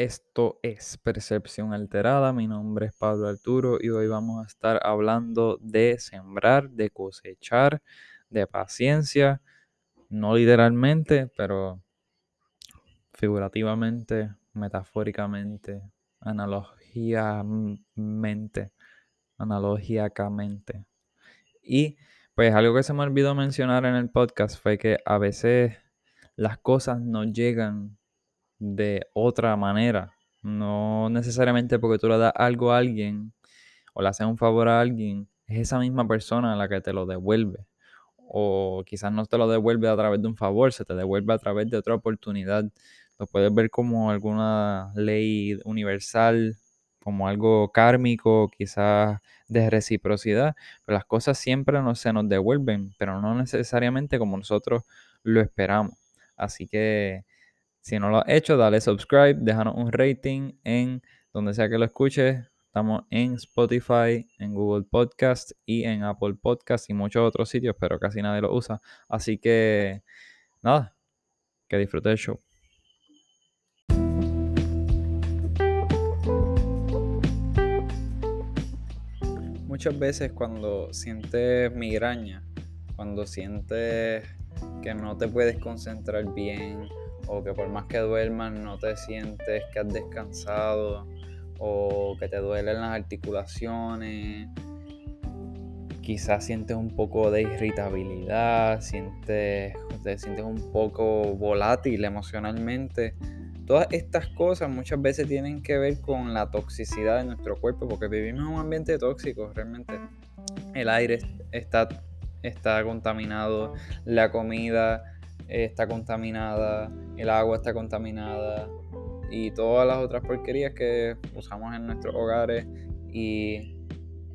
esto es Percepción Alterada. Mi nombre es Pablo Arturo y hoy vamos a estar hablando de sembrar, de cosechar, de paciencia, no literalmente, pero figurativamente, metafóricamente, analógicamente, analógicamente. Y pues algo que se me olvidó mencionar en el podcast fue que a veces las cosas no llegan de otra manera. No necesariamente porque tú le das algo a alguien o le haces un favor a alguien, es esa misma persona la que te lo devuelve. O quizás no te lo devuelve a través de un favor, se te devuelve a través de otra oportunidad. Lo puedes ver como alguna ley universal, como algo kármico, quizás de reciprocidad, pero las cosas siempre no, se nos devuelven, pero no necesariamente como nosotros lo esperamos. Así que si no lo has hecho, dale subscribe, déjanos un rating en donde sea que lo escuches. Estamos en Spotify, en Google Podcast y en Apple Podcast y muchos otros sitios, pero casi nadie lo usa. Así que, nada, que disfrute el show. Muchas veces cuando sientes migraña, cuando sientes que no te puedes concentrar bien, o que por más que duermas no te sientes que has descansado o que te duelen las articulaciones. Quizás sientes un poco de irritabilidad, sientes, te sientes un poco volátil emocionalmente. Todas estas cosas muchas veces tienen que ver con la toxicidad de nuestro cuerpo, porque vivimos en un ambiente tóxico realmente. El aire está, está contaminado, la comida está contaminada, el agua está contaminada y todas las otras porquerías que usamos en nuestros hogares y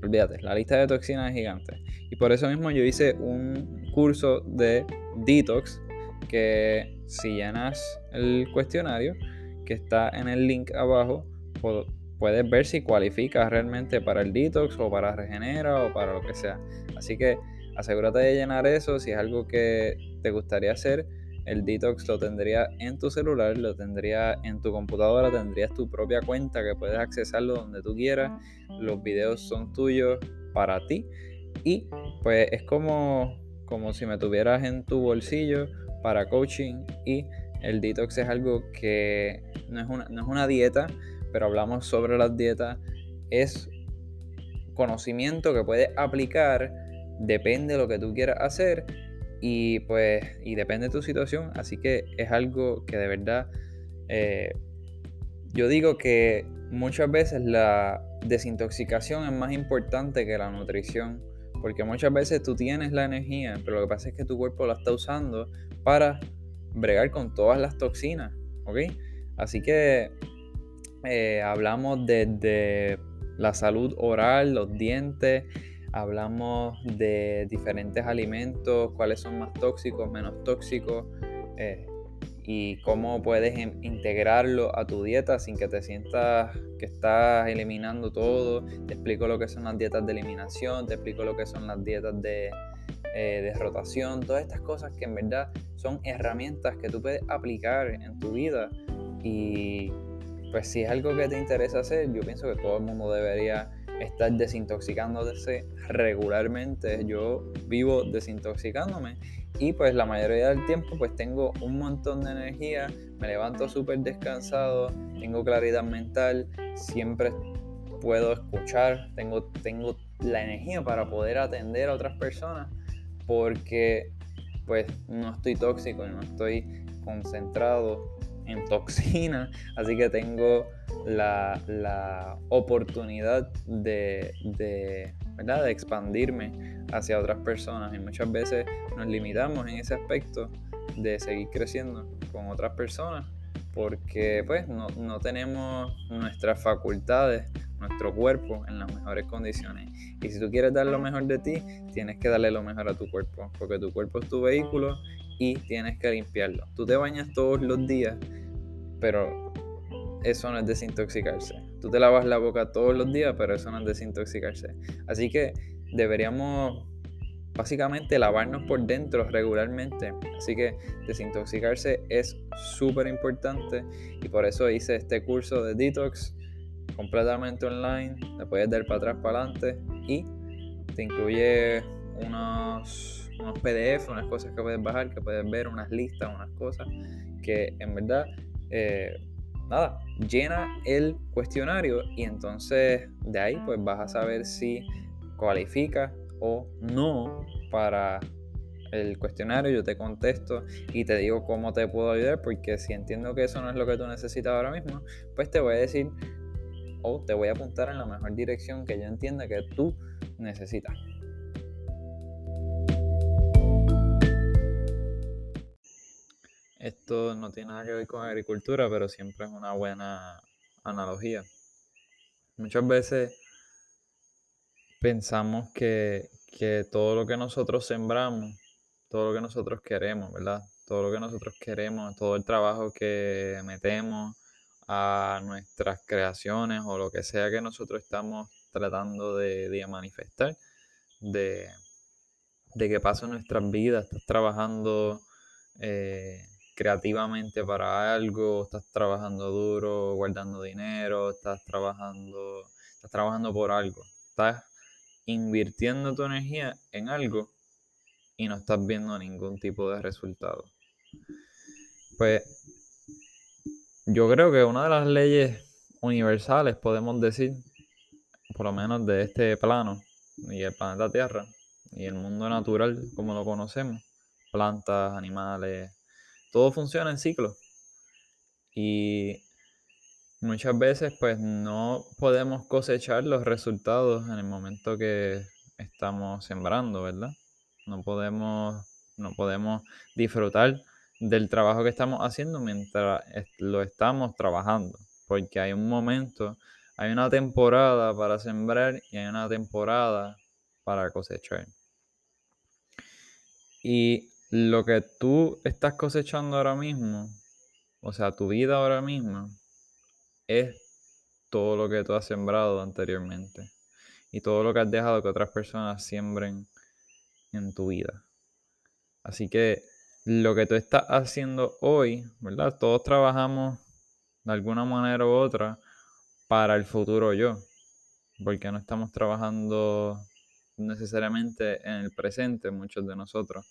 olvídate, la lista de toxinas es gigante. Y por eso mismo yo hice un curso de detox que si llenas el cuestionario que está en el link abajo, puedes ver si cualificas realmente para el detox o para regenera o para lo que sea. Así que asegúrate de llenar eso si es algo que te gustaría hacer. El detox lo tendría en tu celular, lo tendría en tu computadora, tendrías tu propia cuenta que puedes accesarlo donde tú quieras. Los videos son tuyos para ti. Y pues es como, como si me tuvieras en tu bolsillo para coaching. Y el detox es algo que no es una, no es una dieta, pero hablamos sobre las dietas. Es conocimiento que puedes aplicar, depende de lo que tú quieras hacer y pues, y depende de tu situación, así que es algo que de verdad, eh, yo digo que muchas veces la desintoxicación es más importante que la nutrición, porque muchas veces tú tienes la energía, pero lo que pasa es que tu cuerpo la está usando para bregar con todas las toxinas, ¿ok? Así que eh, hablamos de la salud oral, los dientes, hablamos de diferentes alimentos, cuáles son más tóxicos, menos tóxicos eh, y cómo puedes integrarlo a tu dieta sin que te sientas que estás eliminando todo. Te explico lo que son las dietas de eliminación, te explico lo que son las dietas de, eh, de rotación, todas estas cosas que en verdad son herramientas que tú puedes aplicar en tu vida y pues si es algo que te interesa hacer, yo pienso que todo el mundo debería estar desintoxicándose regularmente. Yo vivo desintoxicándome y pues la mayoría del tiempo pues tengo un montón de energía, me levanto súper descansado, tengo claridad mental, siempre puedo escuchar, tengo, tengo la energía para poder atender a otras personas porque pues no estoy tóxico, no estoy concentrado en toxina, así que tengo la, oportunidad de, de, de expandirme hacia otras personas y muchas veces nos limitamos en ese aspecto de seguir creciendo con otras personas porque pues no, no tenemos nuestras facultades, nuestro cuerpo en las mejores condiciones. Y si tú quieres dar lo mejor de ti, tienes que darle lo mejor a tu cuerpo, porque tu cuerpo es tu vehículo y tienes que limpiarlo. Tú te bañas todos los días, pero eso no es desintoxicarse. Tú te lavas la boca todos los días, pero eso no es desintoxicarse. Así que deberíamos básicamente lavarnos por dentro regularmente. Así que desintoxicarse es súper importante y por eso hice este curso de detox completamente online. Te puedes dar para atrás, para adelante y te incluye unos, unos PDF, unas cosas que puedes bajar, que puedes ver, unas listas, unas cosas que en verdad, eh, nada, llena el cuestionario y entonces de ahí pues vas a saber si cualifica o no para el cuestionario, yo te contesto y te digo cómo te puedo ayudar, porque si entiendo que eso no es lo que tú necesitas ahora mismo, pues te voy a decir o te voy a apuntar en la mejor dirección que yo entienda que tú necesitas. Esto no tiene nada que ver con agricultura, pero siempre es una buena analogía. Muchas veces pensamos que, todo lo que nosotros sembramos, todo lo que nosotros queremos, ¿verdad? Todo lo que nosotros queremos, todo el trabajo que metemos a nuestras creaciones o lo que sea que nosotros estamos tratando de, manifestar, de, de que pasa en nuestras vidas, estás trabajando eh, creativamente para algo, estás trabajando duro, guardando dinero, estás trabajando, estás trabajando por algo, estás invirtiendo tu energía en algo y no estás viendo ningún tipo de resultado. Pues yo creo que una de las leyes universales, podemos decir, por lo menos de este plano y el planeta Tierra y el mundo natural como lo conocemos, plantas, animales, todo funciona en ciclo. Y muchas veces pues no podemos cosechar los resultados en el momento que estamos sembrando, ¿verdad? No podemos, no podemos disfrutar del trabajo que estamos haciendo mientras lo estamos trabajando, porque hay un momento, hay una temporada para sembrar y hay una temporada para cosechar. Y lo que tú estás cosechando ahora mismo, o sea, tu vida ahora mismo, es todo lo que tú has sembrado anteriormente y todo lo que has dejado que otras personas siembren en tu vida. Así que lo que tú estás haciendo hoy, ¿verdad? Todos trabajamos de alguna manera u otra para el futuro yo, porque no estamos trabajando necesariamente en el presente, muchos de nosotros.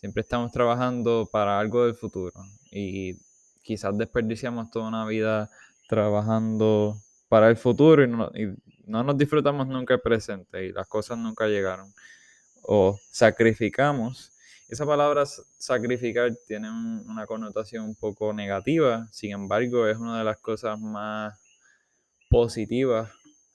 Siempre estamos trabajando para algo del futuro y quizás desperdiciamos toda una vida trabajando para el futuro y no, nos disfrutamos nunca el presente y las cosas nunca llegaron. O sacrificamos. Esa palabra sacrificar tiene una connotación un poco negativa, sin embargo es una de las cosas más positivas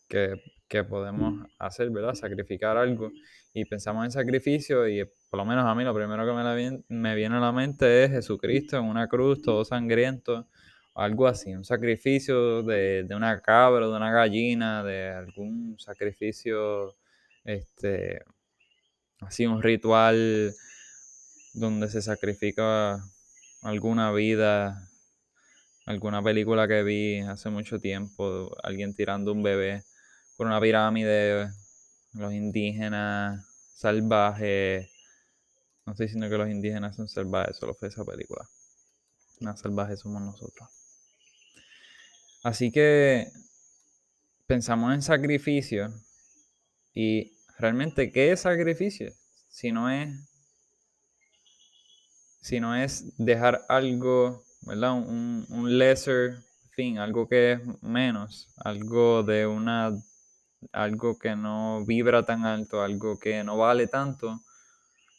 que, que podemos hacer, ¿verdad? Sacrificar algo. Y pensamos en sacrificio y por lo menos a mí lo primero que me, me viene a la mente es Jesucristo en una cruz, todo sangriento, algo así, un sacrificio de, una cabra, de una gallina, de algún sacrificio, este, así un ritual donde se sacrifica alguna vida, alguna película que vi hace mucho tiempo, alguien tirando un bebé por una pirámide, los indígenas salvajes no estoy diciendo que los indígenas son salvajes, solo fue esa película. Más salvajes somos nosotros. Así que pensamos en sacrificio y realmente, ¿qué es sacrificio? Si no es, si no es dejar algo, ¿verdad? Un, un lesser thing, algo que es menos, algo de una, algo que no vibra tan alto, algo que no vale tanto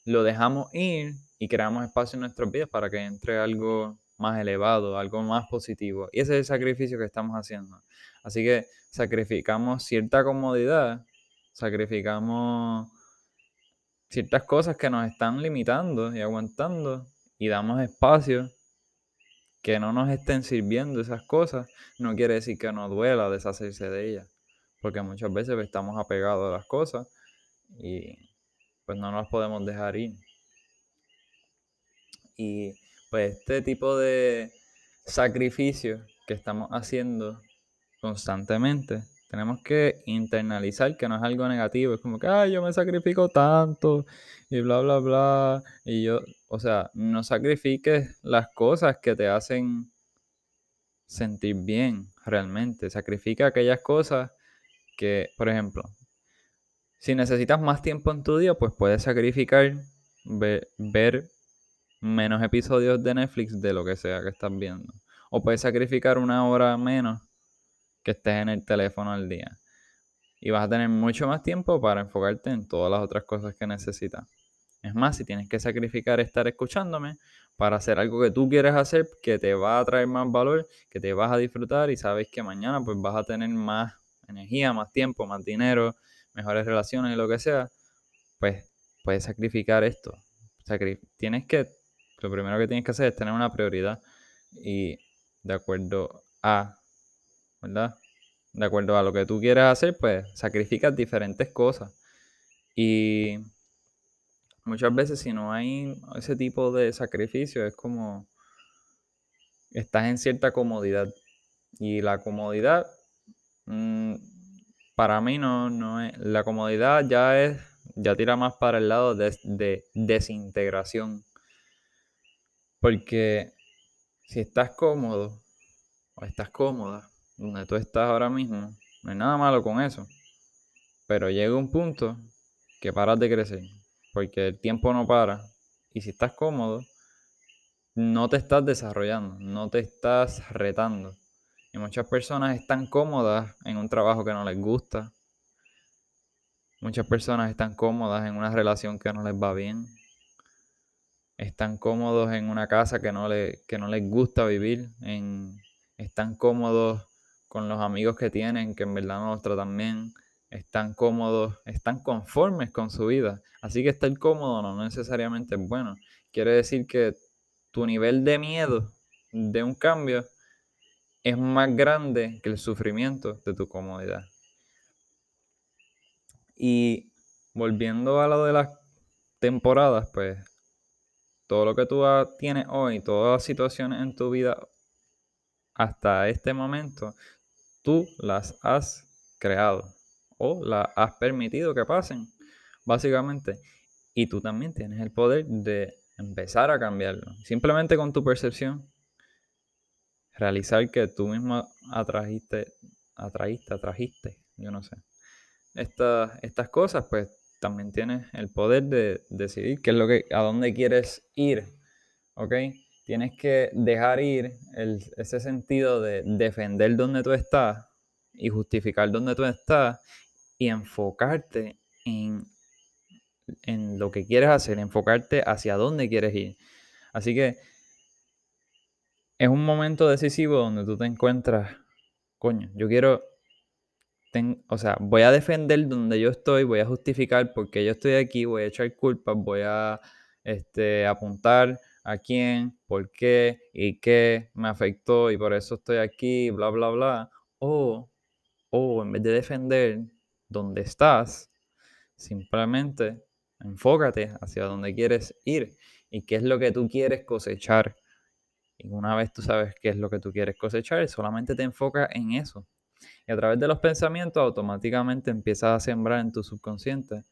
lo dejamos ir y creamos espacio en nuestros vidas para que entre algo más elevado, algo más positivo. Y ese es el sacrificio que estamos haciendo. Así que sacrificamos cierta comodidad, sacrificamos ciertas cosas que nos están limitando y aguantando y damos espacio que no nos estén sirviendo esas cosas, no quiere decir que nos duela deshacerse de ellas, porque muchas veces estamos apegados a las cosas y pues no nos podemos dejar ir. Y pues este tipo de sacrificio que estamos haciendo constantemente Tenemos que internalizar que no es algo negativo. Es como que, ay, yo me sacrifico tanto y bla, bla, bla. Y yo, o sea, no sacrifiques las cosas que te hacen sentir bien realmente. Sacrifica aquellas cosas que, por ejemplo, si necesitas más tiempo en tu día, pues puedes sacrificar ver, menos episodios de Netflix de lo que sea que estás viendo. O puedes sacrificar una hora menos que estés en el teléfono al día. Y vas a tener mucho más tiempo para enfocarte en todas las otras cosas que necesitas. Es más, si tienes que sacrificar estar escuchándome para hacer algo que tú quieres hacer, que te va a traer más valor, que te vas a disfrutar y sabes que mañana pues vas a tener más energía, más tiempo, más dinero, mejores relaciones y lo que sea, pues puedes sacrificar esto. tienes que, lo primero que tienes que hacer es tener una prioridad y de acuerdo a, ¿verdad? De acuerdo a lo que tú quieras hacer, pues sacrificas diferentes cosas. Y muchas veces si no hay ese tipo de sacrificio, es como estás en cierta comodidad. Y la comodidad, mm, para mí no, no es, la comodidad ya es, ya tira más para el lado de, de desintegración. Porque si estás cómodo o estás cómoda donde tú estás ahora mismo, no hay nada malo con eso. Pero llega un punto que paras de crecer porque el tiempo no para. Y si estás cómodo, no te estás desarrollando, no te estás retando. Y muchas personas están cómodas en un trabajo que no les gusta. Muchas personas están cómodas en una relación que no les va bien. Están cómodos en una casa que no, le, que no les gusta vivir. En, están cómodos con los amigos que tienen que en verdad no los tratan bien están cómodos, están conformes con su vida. Así que estar cómodo no necesariamente es bueno. Quiere decir que tu nivel de miedo de un cambio es más grande que el sufrimiento de tu comodidad. Y volviendo a lo de las temporadas, pues todo lo que tú tienes hoy, todas las situaciones en tu vida hasta este momento, tú las has creado o la has permitido que pasen, básicamente. Y tú también tienes el poder de empezar a cambiarlo. Simplemente con tu percepción, realizar que tú mismo atrajiste, atraíste, atrajiste, yo no sé. Estas, estas cosas, pues también tienes el poder de decidir qué es lo que, a dónde quieres ir, ¿ok? Tienes que dejar ir ese sentido de defender donde tú estás y justificar donde tú estás y enfocarte en, en lo que quieres hacer, enfocarte hacia dónde quieres ir. Así que es un momento decisivo donde tú te encuentras, coño, yo quiero, o sea, voy a defender donde yo estoy, voy a justificar por qué yo estoy aquí, voy a echar culpas, voy a este, apuntar a quién, por qué y qué me afectó y por eso estoy aquí, bla, bla, bla. O, o en vez de defender, donde estás, simplemente enfócate hacia donde quieres ir y qué es lo que tú quieres cosechar. Y una vez tú sabes qué es lo que tú quieres cosechar, solamente te enfocas en eso. Y a través de los pensamientos automáticamente empiezas a sembrar en tu subconsciente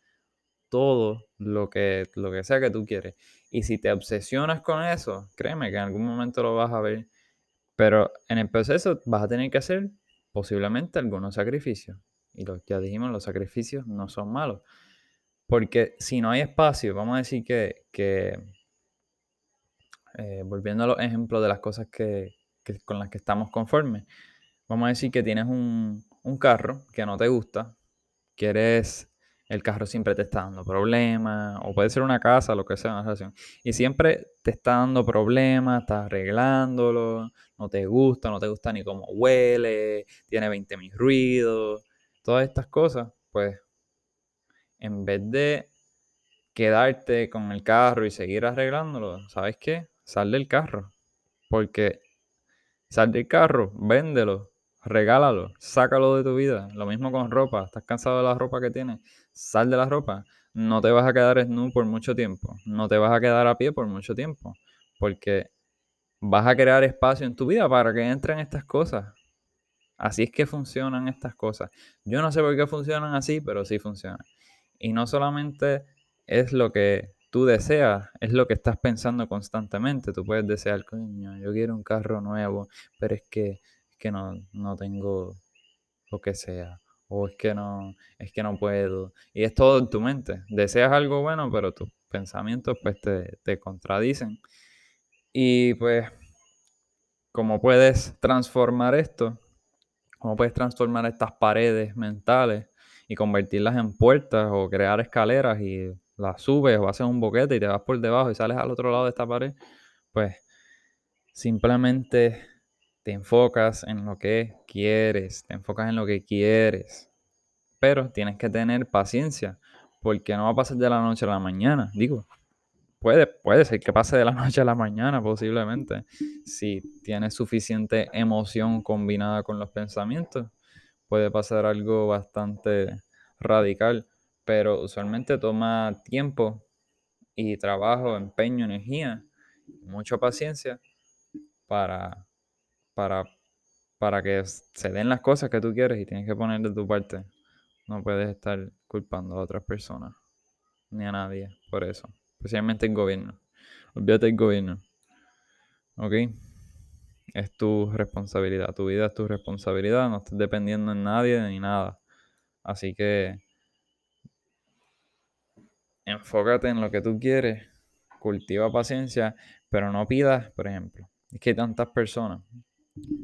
todo lo que, lo que sea que tú quieres. Y si te obsesionas con eso, créeme que en algún momento lo vas a ver. Pero en el proceso vas a tener que hacer posiblemente algunos sacrificios. Y lo, ya dijimos, los sacrificios no son malos. Porque si no hay espacio, vamos a decir que, eh, volviendo a los ejemplos de las cosas que, con las que estamos conformes, vamos a decir que tienes un, un carro que no te gusta, quieres el carro siempre te está dando problemas, o puede ser una casa, lo que sea, una relación, y siempre te está dando problemas, estás arreglándolo, no te gusta, no te gusta ni cómo huele, tiene 20.000 ruidos, todas estas cosas, pues en vez de quedarte con el carro y seguir arreglándolo, ¿sabes qué? Sal del carro. Porque sal del carro, véndelo, regálalo, sácalo de tu vida. Lo mismo con ropa. ¿Estás cansado de la ropa que tienes? Sal de la ropa. No te vas a quedar snu por mucho tiempo. No te vas a quedar a pie por mucho tiempo. Porque vas a crear espacio en tu vida para que entren estas cosas. Así es que funcionan estas cosas. Yo no sé por qué funcionan así, pero sí funcionan. Y no solamente es lo que tú deseas, es lo que estás pensando constantemente. Tú puedes desear, coño, yo quiero un carro nuevo, pero es que, que no, no tengo lo que sea. O es que no, es que no puedo. Y es todo en tu mente. Deseas algo bueno, pero tus pensamientos pues te, te contradicen. Y pues, ¿cómo puedes transformar esto? ¿Cómo puedes transformar estas paredes mentales y convertirlas en puertas o crear escaleras y las subes o haces un boquete y te vas por debajo y sales al otro lado de esta pared? Pues simplemente te enfocas en lo que quieres, te enfocas en lo que quieres. Pero tienes que tener paciencia, porque no va a pasar de la noche a la mañana. Digo, puede, puede ser que pase de la noche a la mañana posiblemente, si tienes suficiente emoción combinada con los pensamientos, puede pasar algo bastante radical, pero usualmente toma tiempo y trabajo, empeño, energía, mucha paciencia para, para, para que se den las cosas que tú quieres y tienes que poner de tu parte. No puedes estar culpando a otras personas ni a nadie por eso especialmente el gobierno. Olvídate del gobierno. ¿Ok? Es tu responsabilidad. Tu vida es tu responsabilidad. No estás dependiendo en nadie ni nada. Así que enfócate en lo que tú quieres. Cultiva paciencia. Pero no pidas, por ejemplo. Es que hay tantas personas.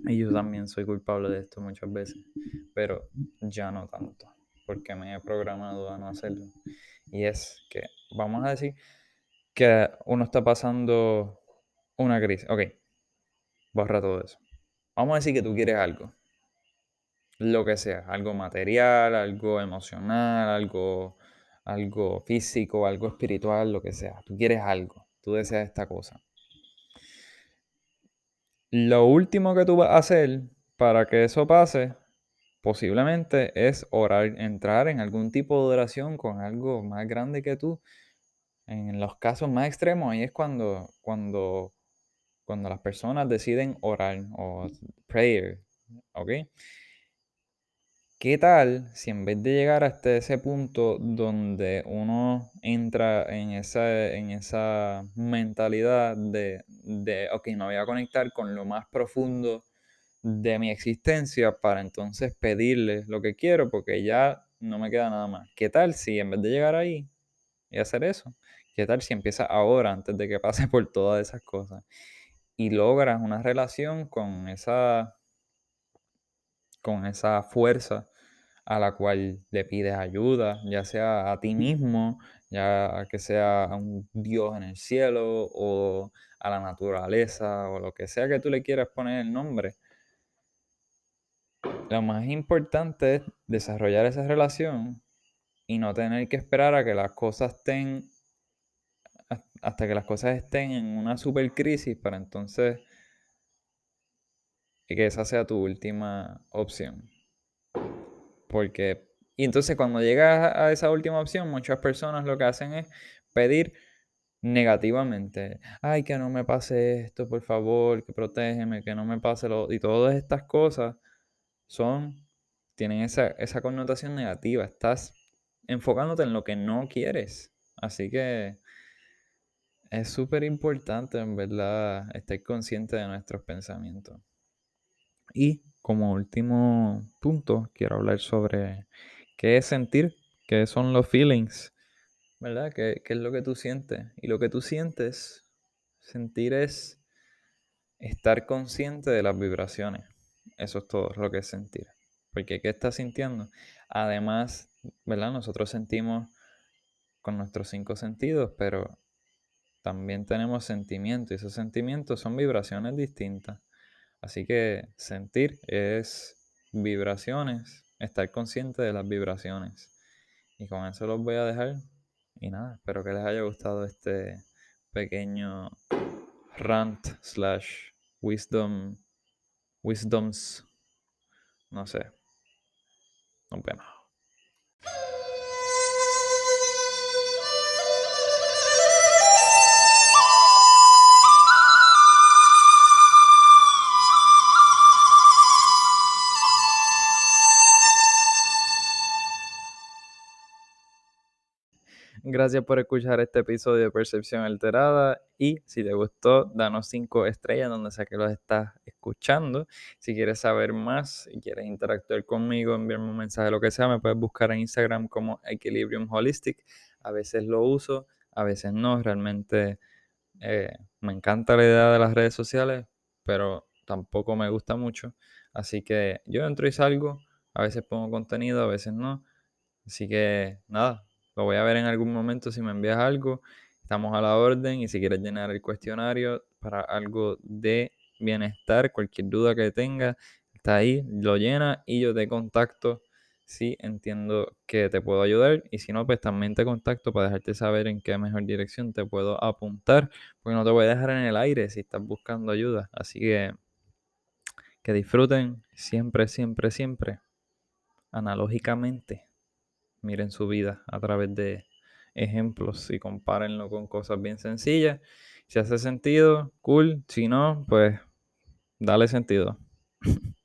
Y yo también soy culpable de esto muchas veces. Pero ya no tanto. Porque me he programado a no hacerlo. Y es que, vamos a decir, que uno está pasando una crisis. Ok, borra todo eso. Vamos a decir que tú quieres algo. Lo que sea, algo material, algo emocional, algo, algo físico, algo espiritual, lo que sea. Tú quieres algo, tú deseas esta cosa. Lo último que tú vas a hacer para que eso pase, posiblemente es orar, entrar en algún tipo de oración con algo más grande que tú en los casos más extremos, ahí es cuando, cuando, cuando las personas deciden orar o prayer, ¿ok? ¿Qué tal si en vez de llegar hasta ese punto donde uno entra en esa, en esa mentalidad de, de, ok, me voy a conectar con lo más profundo de mi existencia para entonces pedirle lo que quiero porque ya no me queda nada más? ¿Qué tal si en vez de llegar ahí y hacer eso, ¿Qué tal si empiezas ahora, antes de que pase por todas esas cosas? Y logras una relación con esa, con esa fuerza a la cual le pides ayuda, ya sea a ti mismo, ya que sea a un Dios en el cielo o a la naturaleza o lo que sea que tú le quieras poner el nombre. Lo más importante es desarrollar esa relación y no tener que esperar a que las cosas estén hasta que las cosas estén en una super crisis para entonces que esa sea tu última opción. Porque, y entonces cuando llegas a esa última opción, muchas personas lo que hacen es pedir negativamente. Ay, que no me pase esto, por favor, que protégeme, que no me pase lo... Y todas estas cosas son, tienen esa, esa connotación negativa. Estás enfocándote en lo que no quieres. Así que es súper importante, en verdad, estar consciente de nuestros pensamientos. Y como último punto, quiero hablar sobre qué es sentir, qué son los feelings, ¿verdad? ¿Qué, es lo que tú sientes? Y lo que tú sientes, sentir es estar consciente de las vibraciones. Eso es todo lo que es sentir. Porque ¿qué estás sintiendo? Además, ¿verdad? Nosotros sentimos con nuestros cinco sentidos, pero también tenemos sentimientos y esos sentimientos son vibraciones distintas. Así que sentir es vibraciones, estar consciente de las vibraciones. Y con eso los voy a dejar. Y nada, espero que les haya gustado este pequeño rant slash wisdom, wisdoms, no sé. Nos vemos. Gracias por escuchar este episodio de Percepción Alterada y si te gustó, danos cinco estrellas donde sea que los estás escuchando. Si quieres saber más y quieres interactuar conmigo, enviarme un mensaje, lo que sea, me puedes buscar en Instagram como Equilibrium Holistic. A veces lo uso, a veces no. Realmente eh, me encanta la idea de las redes sociales, pero tampoco me gusta mucho. Así que yo entro y salgo, a veces pongo contenido, a veces no. Así que nada, lo voy a ver en algún momento si me envías algo. Estamos a la orden y si quieres llenar el cuestionario para algo de bienestar, cualquier duda que tengas, está ahí, lo llena y yo te contacto si entiendo que te puedo ayudar y si no, pues también te contacto para dejarte saber en qué mejor dirección te puedo apuntar, porque no te voy a dejar en el aire si estás buscando ayuda. Así que que disfruten siempre, siempre, siempre, analógicamente, miren su vida a través de ejemplos y compárenlo con cosas bien sencillas. Si hace sentido, cool. Si no, pues dale sentido.